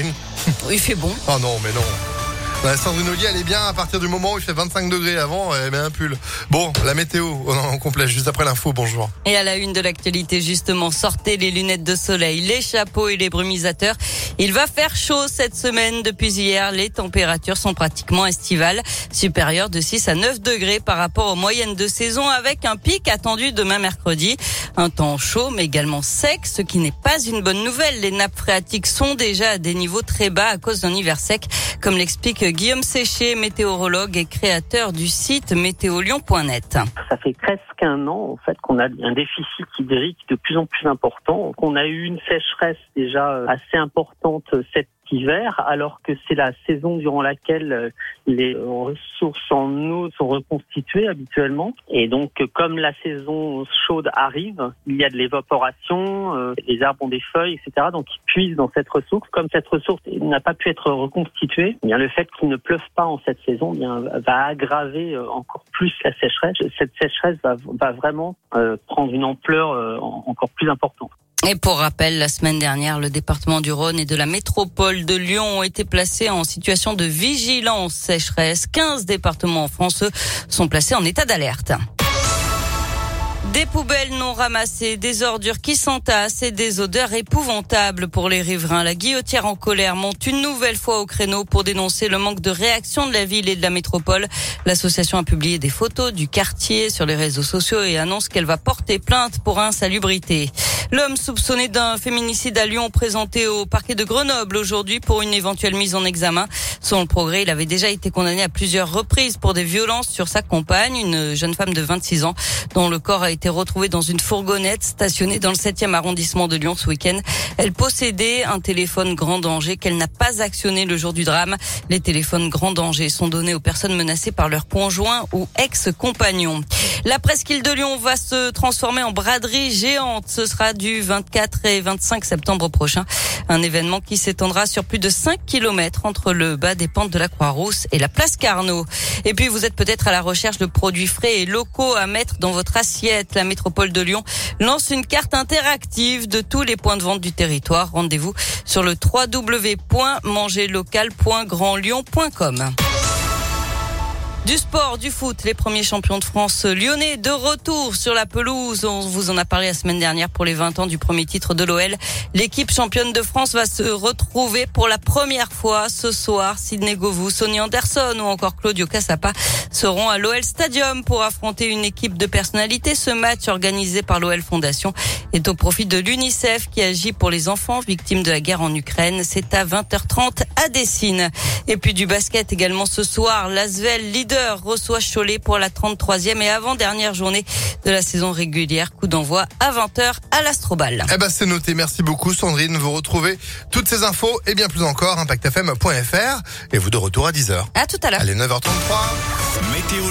Sandrine Il fait bon. Oh non, mais non. Sandrine Ollier, elle est bien à partir du moment où il fait 25 degrés avant, elle met un pull. Bon, la météo, on complet juste après l'info, bonjour. Et à la une de l'actualité, justement, sortez les lunettes de soleil, les chapeaux et les brumisateurs. Il va faire chaud cette semaine. Depuis hier, les températures sont pratiquement estivales, supérieures de 6 à 9 degrés par rapport aux moyennes de saison, avec un pic attendu demain mercredi. Un temps chaud, mais également sec, ce qui n'est pas une bonne nouvelle. Les nappes phréatiques sont déjà à des niveaux très bas à cause d'un hiver sec, comme l'explique Guillaume Séché, météorologue et créateur du site météolion.net. Ça fait presque un an en fait qu'on a un déficit hydrique de plus en plus important, qu'on a eu une sécheresse déjà assez importante cette hiver, alors que c'est la saison durant laquelle euh, les ressources en eau sont reconstituées habituellement. Et donc, comme la saison chaude arrive, il y a de l'évaporation, euh, les arbres ont des feuilles, etc. Donc, ils puisent dans cette ressource. Comme cette ressource n'a pas pu être reconstituée, eh bien le fait qu'il ne pleuve pas en cette saison eh bien, va aggraver euh, encore plus la sécheresse. Cette sécheresse va, va vraiment prendre une ampleur encore plus importante. Et pour rappel, la semaine dernière, le département du Rhône et de la métropole de Lyon ont été placés en situation de vigilance sécheresse. 15 départements en France sont placés en état d'alerte. Des poubelles non ramassées, des ordures qui s'entassent et des odeurs épouvantables pour les riverains. La guillotière en colère monte une nouvelle fois au créneau pour dénoncer le manque de réaction de la ville et de la métropole. L'association a publié des photos du quartier sur les réseaux sociaux et annonce qu'elle va porter plainte pour insalubrité. L'homme soupçonné d'un féminicide à Lyon présenté au parquet de Grenoble aujourd'hui pour une éventuelle mise en examen. Selon le progrès, il avait déjà été condamné à plusieurs reprises pour des violences sur sa compagne, une jeune femme de 26 ans dont le corps a été retrouvée dans une fourgonnette stationnée dans le 7e arrondissement de Lyon ce week-end. Elle possédait un téléphone grand danger qu'elle n'a pas actionné le jour du drame. Les téléphones grand danger sont donnés aux personnes menacées par leur conjoint ou ex-compagnon. La presqu'île de Lyon va se transformer en braderie géante. Ce sera du 24 et 25 septembre prochain. Un événement qui s'étendra sur plus de 5 kilomètres entre le bas des pentes de la Croix-Rousse et la place Carnot. Et puis vous êtes peut-être à la recherche de produits frais et locaux à mettre dans votre assiette. La métropole de Lyon lance une carte interactive de tous les points de vente du territoire. Rendez-vous sur le www.mangerlocal.grandlyon.com. Du sport, du foot, les premiers champions de France lyonnais de retour sur la pelouse. On vous en a parlé la semaine dernière pour les 20 ans du premier titre de l'OL. L'équipe championne de France va se retrouver pour la première fois ce soir. Sidney Govou, Sonny Anderson ou encore Claudio Cassapa seront à l'OL Stadium pour affronter une équipe de personnalités. Ce match organisé par l'OL Fondation est au profit de l'UNICEF qui agit pour les enfants victimes de la guerre en Ukraine. C'est à 20h30 à Dessine. Et puis du basket également ce soir. Reçoit Cholet pour la 33e et avant-dernière journée de la saison régulière. Coup d'envoi à 20h à l'Astrobal. Eh ben, c'est noté. Merci beaucoup, Sandrine. Vous retrouvez toutes ces infos et bien plus encore, impactfm.fr. Et vous de retour à 10h. À tout à l'heure. Allez, 9h33. Météo